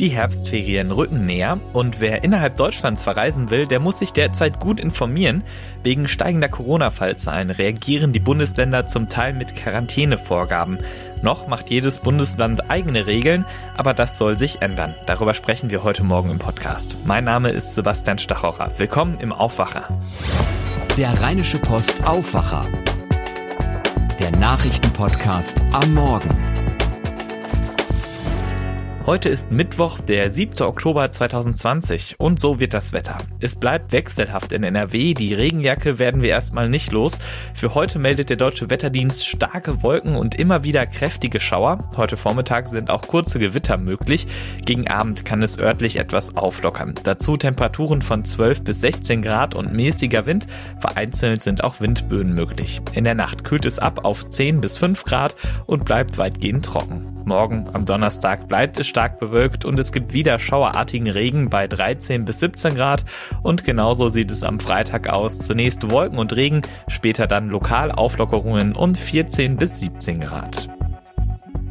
Die Herbstferien rücken näher und wer innerhalb Deutschlands verreisen will, der muss sich derzeit gut informieren. Wegen steigender Corona-Fallzahlen reagieren die Bundesländer zum Teil mit Quarantänevorgaben. Noch macht jedes Bundesland eigene Regeln, aber das soll sich ändern. Darüber sprechen wir heute Morgen im Podcast. Mein Name ist Sebastian Stachocher. Willkommen im Aufwacher. Der Rheinische Post Aufwacher. Der Nachrichtenpodcast am Morgen. Heute ist Mittwoch, der 7. Oktober 2020 und so wird das Wetter. Es bleibt wechselhaft in NRW, die Regenjacke werden wir erstmal nicht los. Für heute meldet der Deutsche Wetterdienst starke Wolken und immer wieder kräftige Schauer. Heute Vormittag sind auch kurze Gewitter möglich. Gegen Abend kann es örtlich etwas auflockern. Dazu Temperaturen von 12 bis 16 Grad und mäßiger Wind. Vereinzelt sind auch Windböen möglich. In der Nacht kühlt es ab auf 10 bis 5 Grad und bleibt weitgehend trocken. Morgen am Donnerstag bleibt es stark bewölkt und es gibt wieder schauerartigen Regen bei 13 bis 17 Grad und genauso sieht es am Freitag aus. Zunächst Wolken und Regen, später dann lokal Auflockerungen und 14 bis 17 Grad.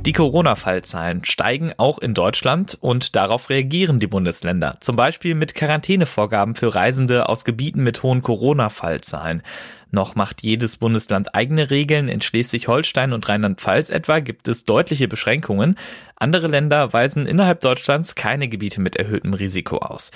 Die Corona-Fallzahlen steigen auch in Deutschland und darauf reagieren die Bundesländer, zum Beispiel mit Quarantänevorgaben für Reisende aus Gebieten mit hohen Corona-Fallzahlen. Noch macht jedes Bundesland eigene Regeln. In Schleswig-Holstein und Rheinland-Pfalz etwa gibt es deutliche Beschränkungen. Andere Länder weisen innerhalb Deutschlands keine Gebiete mit erhöhtem Risiko aus.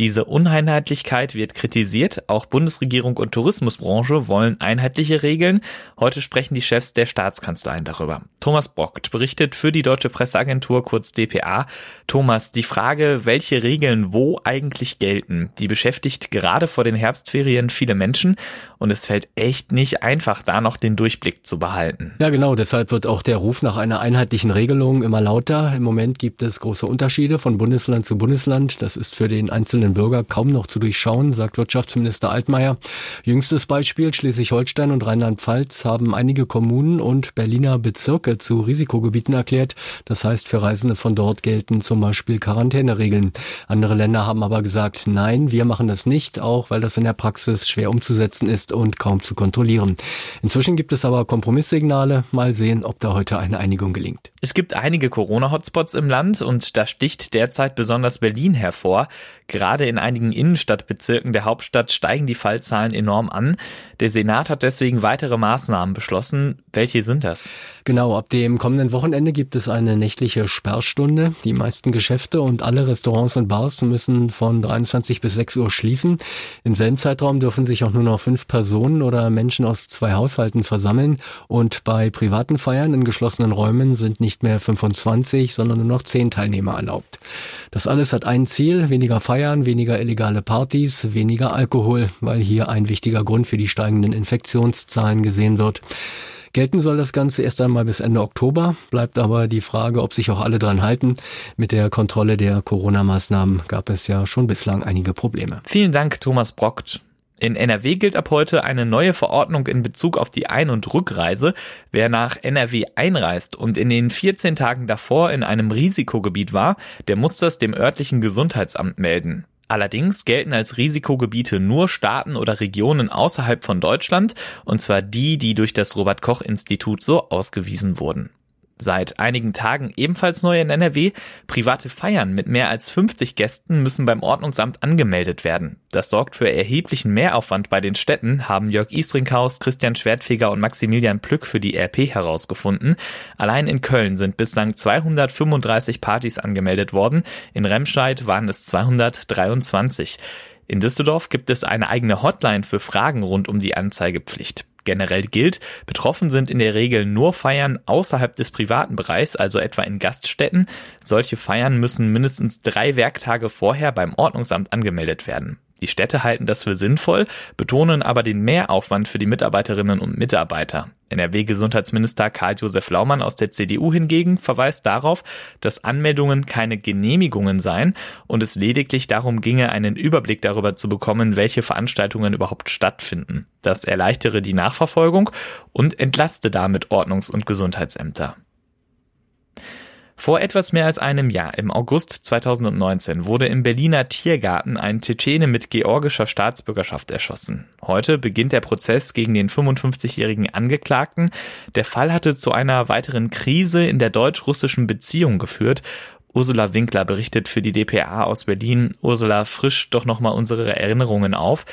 Diese Uneinheitlichkeit wird kritisiert. Auch Bundesregierung und Tourismusbranche wollen einheitliche Regeln. Heute sprechen die Chefs der Staatskanzleien darüber. Thomas Brockt berichtet für die Deutsche Presseagentur kurz dpa. Thomas, die Frage, welche Regeln wo eigentlich gelten, die beschäftigt gerade vor den Herbstferien viele Menschen und es fällt echt nicht einfach, da noch den Durchblick zu behalten. Ja, genau. Deshalb wird auch der Ruf nach einer einheitlichen Regelung immer lauter. Im Moment gibt es große Unterschiede von Bundesland zu Bundesland. Das ist für den einzelnen Bürger kaum noch zu durchschauen, sagt Wirtschaftsminister Altmaier. Jüngstes Beispiel Schleswig-Holstein und Rheinland-Pfalz haben einige Kommunen und Berliner Bezirke zu Risikogebieten erklärt. Das heißt, für Reisende von dort gelten zum Beispiel Quarantäneregeln. Andere Länder haben aber gesagt, nein, wir machen das nicht, auch weil das in der Praxis schwer umzusetzen ist und kaum zu kontrollieren. Inzwischen gibt es aber Kompromisssignale. Mal sehen, ob da heute eine Einigung gelingt. Es gibt einige Corona-Hotspots im Land und da sticht derzeit besonders Berlin hervor. Gerade in einigen Innenstadtbezirken der Hauptstadt steigen die Fallzahlen enorm an. Der Senat hat deswegen weitere Maßnahmen beschlossen. Welche sind das? Genau, ab dem kommenden Wochenende gibt es eine nächtliche Sperrstunde. Die meisten Geschäfte und alle Restaurants und Bars müssen von 23 bis 6 Uhr schließen. Im selben Zeitraum dürfen sich auch nur noch fünf Personen oder Menschen aus zwei Haushalten versammeln und bei privaten Feiern in geschlossenen Räumen sind nicht mehr 25, sondern nur noch 10 Teilnehmer erlaubt. Das alles hat ein Ziel, weniger Feiern, weniger illegale Partys, weniger Alkohol, weil hier ein wichtiger Grund für die steigenden Infektionszahlen gesehen wird. Gelten soll das Ganze erst einmal bis Ende Oktober, bleibt aber die Frage, ob sich auch alle dran halten. Mit der Kontrolle der Corona-Maßnahmen gab es ja schon bislang einige Probleme. Vielen Dank, Thomas Brockt. In NRW gilt ab heute eine neue Verordnung in Bezug auf die Ein- und Rückreise. Wer nach NRW einreist und in den 14 Tagen davor in einem Risikogebiet war, der muss das dem örtlichen Gesundheitsamt melden. Allerdings gelten als Risikogebiete nur Staaten oder Regionen außerhalb von Deutschland, und zwar die, die durch das Robert Koch Institut so ausgewiesen wurden. Seit einigen Tagen ebenfalls neu in NRW. Private Feiern mit mehr als 50 Gästen müssen beim Ordnungsamt angemeldet werden. Das sorgt für erheblichen Mehraufwand bei den Städten, haben Jörg Isringhaus, Christian Schwertfeger und Maximilian Plück für die RP herausgefunden. Allein in Köln sind bislang 235 Partys angemeldet worden. In Remscheid waren es 223. In Düsseldorf gibt es eine eigene Hotline für Fragen rund um die Anzeigepflicht. Generell gilt, betroffen sind in der Regel nur Feiern außerhalb des privaten Bereichs, also etwa in Gaststätten. Solche Feiern müssen mindestens drei Werktage vorher beim Ordnungsamt angemeldet werden. Die Städte halten das für sinnvoll, betonen aber den Mehraufwand für die Mitarbeiterinnen und Mitarbeiter. NRW-Gesundheitsminister Karl-Josef Laumann aus der CDU hingegen verweist darauf, dass Anmeldungen keine Genehmigungen seien und es lediglich darum ginge, einen Überblick darüber zu bekommen, welche Veranstaltungen überhaupt stattfinden. Das erleichtere die Nachverfolgung und entlaste damit Ordnungs- und Gesundheitsämter. Vor etwas mehr als einem Jahr, im August 2019, wurde im Berliner Tiergarten ein Tschetschene mit georgischer Staatsbürgerschaft erschossen. Heute beginnt der Prozess gegen den 55-jährigen Angeklagten. Der Fall hatte zu einer weiteren Krise in der deutsch-russischen Beziehung geführt Ursula Winkler berichtet für die DPA aus Berlin. Ursula, frisch doch nochmal unsere Erinnerungen auf.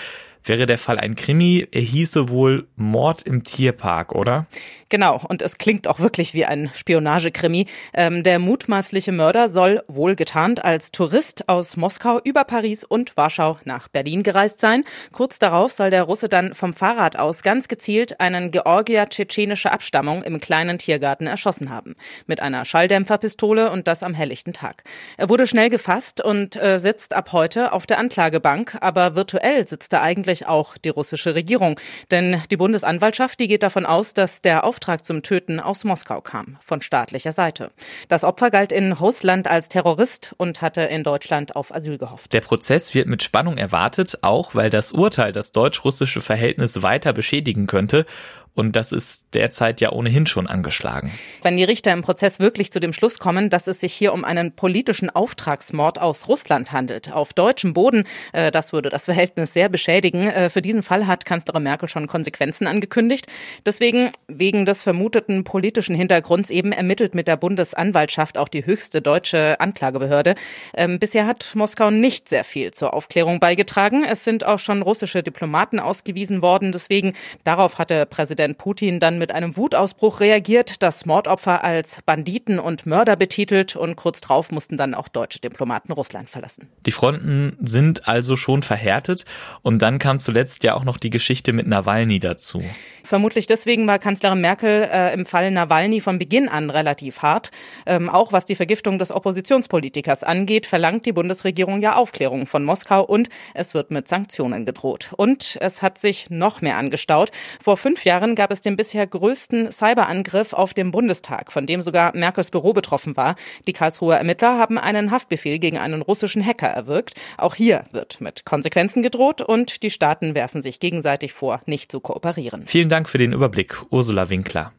Wäre der Fall ein Krimi, er hieße wohl Mord im Tierpark, oder? Genau, und es klingt auch wirklich wie ein Spionagekrimi. Ähm, der mutmaßliche Mörder soll wohl getarnt als Tourist aus Moskau über Paris und Warschau nach Berlin gereist sein. Kurz darauf soll der Russe dann vom Fahrrad aus ganz gezielt einen Georgier tschetschenischer Abstammung im kleinen Tiergarten erschossen haben. Mit einer Schalldämpferpistole und das am helllichten Tag. Er wurde schnell gefasst und äh, sitzt ab heute auf der Anklagebank, aber virtuell sitzt er eigentlich auch die russische Regierung. Denn die Bundesanwaltschaft, die geht davon aus, dass der Auf Auftrag zum Töten aus Moskau kam, von staatlicher Seite. Das Opfer galt in Russland als Terrorist und hatte in Deutschland auf Asyl gehofft. Der Prozess wird mit Spannung erwartet, auch weil das Urteil das deutsch-russische Verhältnis weiter beschädigen könnte und das ist derzeit ja ohnehin schon angeschlagen. Wenn die Richter im Prozess wirklich zu dem Schluss kommen, dass es sich hier um einen politischen Auftragsmord aus Russland handelt, auf deutschem Boden, äh, das würde das Verhältnis sehr beschädigen. Äh, für diesen Fall hat Kanzlerin Merkel schon Konsequenzen angekündigt. Deswegen, wegen des vermuteten politischen Hintergrunds eben ermittelt mit der Bundesanwaltschaft auch die höchste deutsche Anklagebehörde. Ähm, bisher hat Moskau nicht sehr viel zur Aufklärung beigetragen. Es sind auch schon russische Diplomaten ausgewiesen worden. Deswegen, darauf hatte Präsident Präsident Putin dann mit einem Wutausbruch reagiert, das Mordopfer als Banditen und Mörder betitelt und kurz darauf mussten dann auch deutsche Diplomaten Russland verlassen. Die Fronten sind also schon verhärtet und dann kam zuletzt ja auch noch die Geschichte mit Nawalny dazu. Vermutlich deswegen war Kanzlerin Merkel äh, im Fall Nawalny von Beginn an relativ hart. Ähm, auch was die Vergiftung des Oppositionspolitikers angeht, verlangt die Bundesregierung ja Aufklärung von Moskau und es wird mit Sanktionen gedroht. Und es hat sich noch mehr angestaut. Vor fünf Jahren gab es den bisher größten Cyberangriff auf dem Bundestag, von dem sogar Merkels Büro betroffen war. Die Karlsruher Ermittler haben einen Haftbefehl gegen einen russischen Hacker erwirkt. Auch hier wird mit Konsequenzen gedroht und die Staaten werfen sich gegenseitig vor, nicht zu kooperieren. Vielen Dank für den Überblick, Ursula Winkler.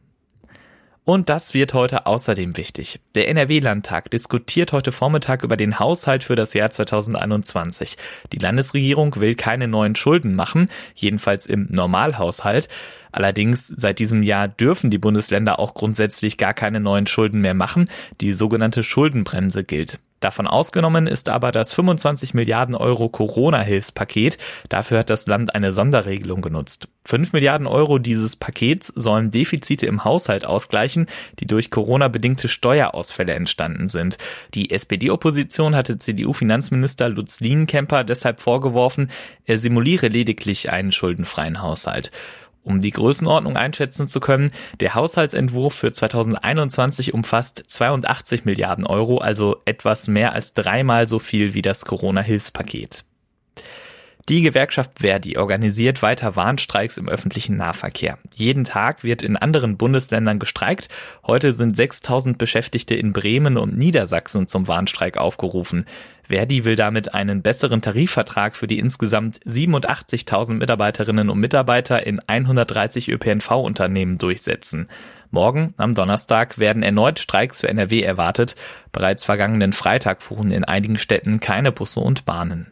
Und das wird heute außerdem wichtig. Der NRW-Landtag diskutiert heute Vormittag über den Haushalt für das Jahr 2021. Die Landesregierung will keine neuen Schulden machen, jedenfalls im Normalhaushalt. Allerdings seit diesem Jahr dürfen die Bundesländer auch grundsätzlich gar keine neuen Schulden mehr machen. Die sogenannte Schuldenbremse gilt. Davon ausgenommen ist aber das 25 Milliarden Euro Corona-Hilfspaket. Dafür hat das Land eine Sonderregelung genutzt. 5 Milliarden Euro dieses Pakets sollen Defizite im Haushalt ausgleichen, die durch Corona-bedingte Steuerausfälle entstanden sind. Die SPD-Opposition hatte CDU-Finanzminister Lutz Lienkemper deshalb vorgeworfen, er simuliere lediglich einen schuldenfreien Haushalt. Um die Größenordnung einschätzen zu können, der Haushaltsentwurf für 2021 umfasst 82 Milliarden Euro, also etwas mehr als dreimal so viel wie das Corona-Hilfspaket. Die Gewerkschaft Verdi organisiert weiter Warnstreiks im öffentlichen Nahverkehr. Jeden Tag wird in anderen Bundesländern gestreikt. Heute sind 6000 Beschäftigte in Bremen und Niedersachsen zum Warnstreik aufgerufen. Verdi will damit einen besseren Tarifvertrag für die insgesamt 87.000 Mitarbeiterinnen und Mitarbeiter in 130 ÖPNV-Unternehmen durchsetzen. Morgen, am Donnerstag, werden erneut Streiks für NRW erwartet. Bereits vergangenen Freitag fuhren in einigen Städten keine Busse und Bahnen.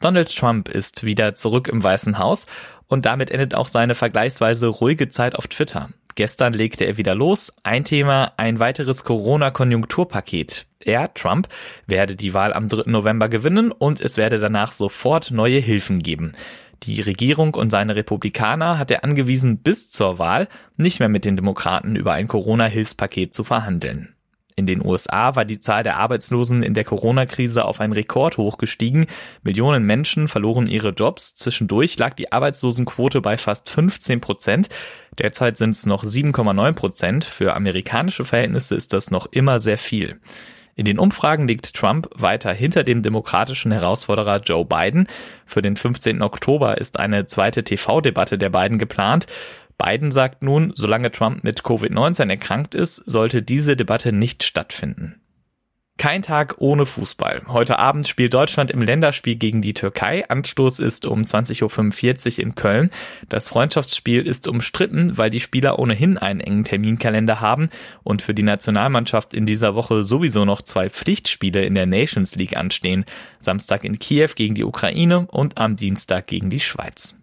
Donald Trump ist wieder zurück im Weißen Haus und damit endet auch seine vergleichsweise ruhige Zeit auf Twitter. Gestern legte er wieder los. Ein Thema, ein weiteres Corona-Konjunkturpaket. Er, Trump, werde die Wahl am 3. November gewinnen und es werde danach sofort neue Hilfen geben. Die Regierung und seine Republikaner hat er angewiesen, bis zur Wahl nicht mehr mit den Demokraten über ein Corona-Hilfspaket zu verhandeln. In den USA war die Zahl der Arbeitslosen in der Corona-Krise auf ein Rekordhoch gestiegen. Millionen Menschen verloren ihre Jobs. Zwischendurch lag die Arbeitslosenquote bei fast 15 Prozent. Derzeit sind es noch 7,9 Prozent. Für amerikanische Verhältnisse ist das noch immer sehr viel. In den Umfragen liegt Trump weiter hinter dem demokratischen Herausforderer Joe Biden. Für den 15. Oktober ist eine zweite TV-Debatte der beiden geplant. Biden sagt nun, solange Trump mit Covid-19 erkrankt ist, sollte diese Debatte nicht stattfinden. Kein Tag ohne Fußball. Heute Abend spielt Deutschland im Länderspiel gegen die Türkei. Anstoß ist um 20.45 Uhr in Köln. Das Freundschaftsspiel ist umstritten, weil die Spieler ohnehin einen engen Terminkalender haben und für die Nationalmannschaft in dieser Woche sowieso noch zwei Pflichtspiele in der Nations League anstehen. Samstag in Kiew gegen die Ukraine und am Dienstag gegen die Schweiz.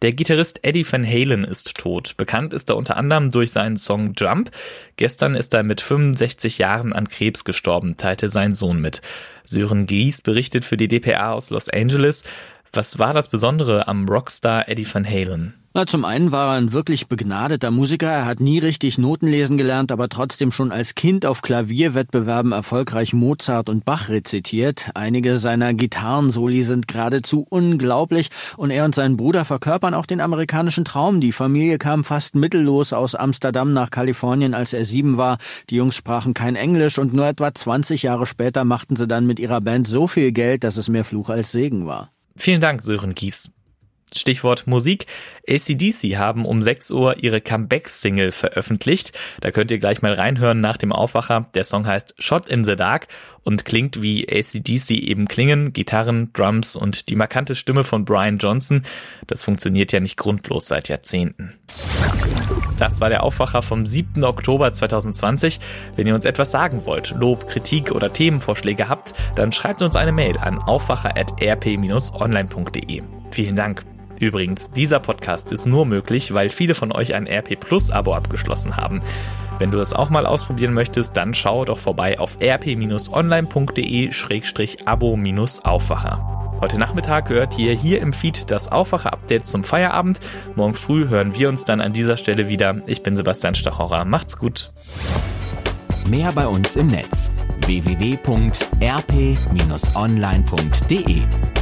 Der Gitarrist Eddie Van Halen ist tot. Bekannt ist er unter anderem durch seinen Song Jump. Gestern ist er mit 65 Jahren an Krebs gestorben, teilte sein Sohn mit. Sören Gies berichtet für die DPA aus Los Angeles. Was war das Besondere am Rockstar Eddie Van Halen? Na, zum einen war er ein wirklich begnadeter Musiker. Er hat nie richtig Noten lesen gelernt, aber trotzdem schon als Kind auf Klavierwettbewerben erfolgreich Mozart und Bach rezitiert. Einige seiner Gitarrensoli sind geradezu unglaublich und er und sein Bruder verkörpern auch den amerikanischen Traum. Die Familie kam fast mittellos aus Amsterdam nach Kalifornien, als er sieben war. Die Jungs sprachen kein Englisch und nur etwa 20 Jahre später machten sie dann mit ihrer Band so viel Geld, dass es mehr Fluch als Segen war. Vielen Dank, Sören Gies. Stichwort Musik. ACDC haben um 6 Uhr ihre Comeback-Single veröffentlicht. Da könnt ihr gleich mal reinhören nach dem Aufwacher. Der Song heißt Shot in the Dark und klingt wie ACDC eben klingen. Gitarren, Drums und die markante Stimme von Brian Johnson. Das funktioniert ja nicht grundlos seit Jahrzehnten. Das war der Aufwacher vom 7. Oktober 2020. Wenn ihr uns etwas sagen wollt, Lob, Kritik oder Themenvorschläge habt, dann schreibt uns eine Mail an aufwacher.rp-online.de. Vielen Dank. Übrigens, dieser Podcast ist nur möglich, weil viele von euch ein RP Plus Abo abgeschlossen haben. Wenn du das auch mal ausprobieren möchtest, dann schau doch vorbei auf rp-online.de-abo-aufwacher. Heute Nachmittag hört ihr hier im Feed das Aufwacher-Update zum Feierabend. Morgen früh hören wir uns dann an dieser Stelle wieder. Ich bin Sebastian Stachorer. Macht's gut. Mehr bei uns im Netz www.rp-online.de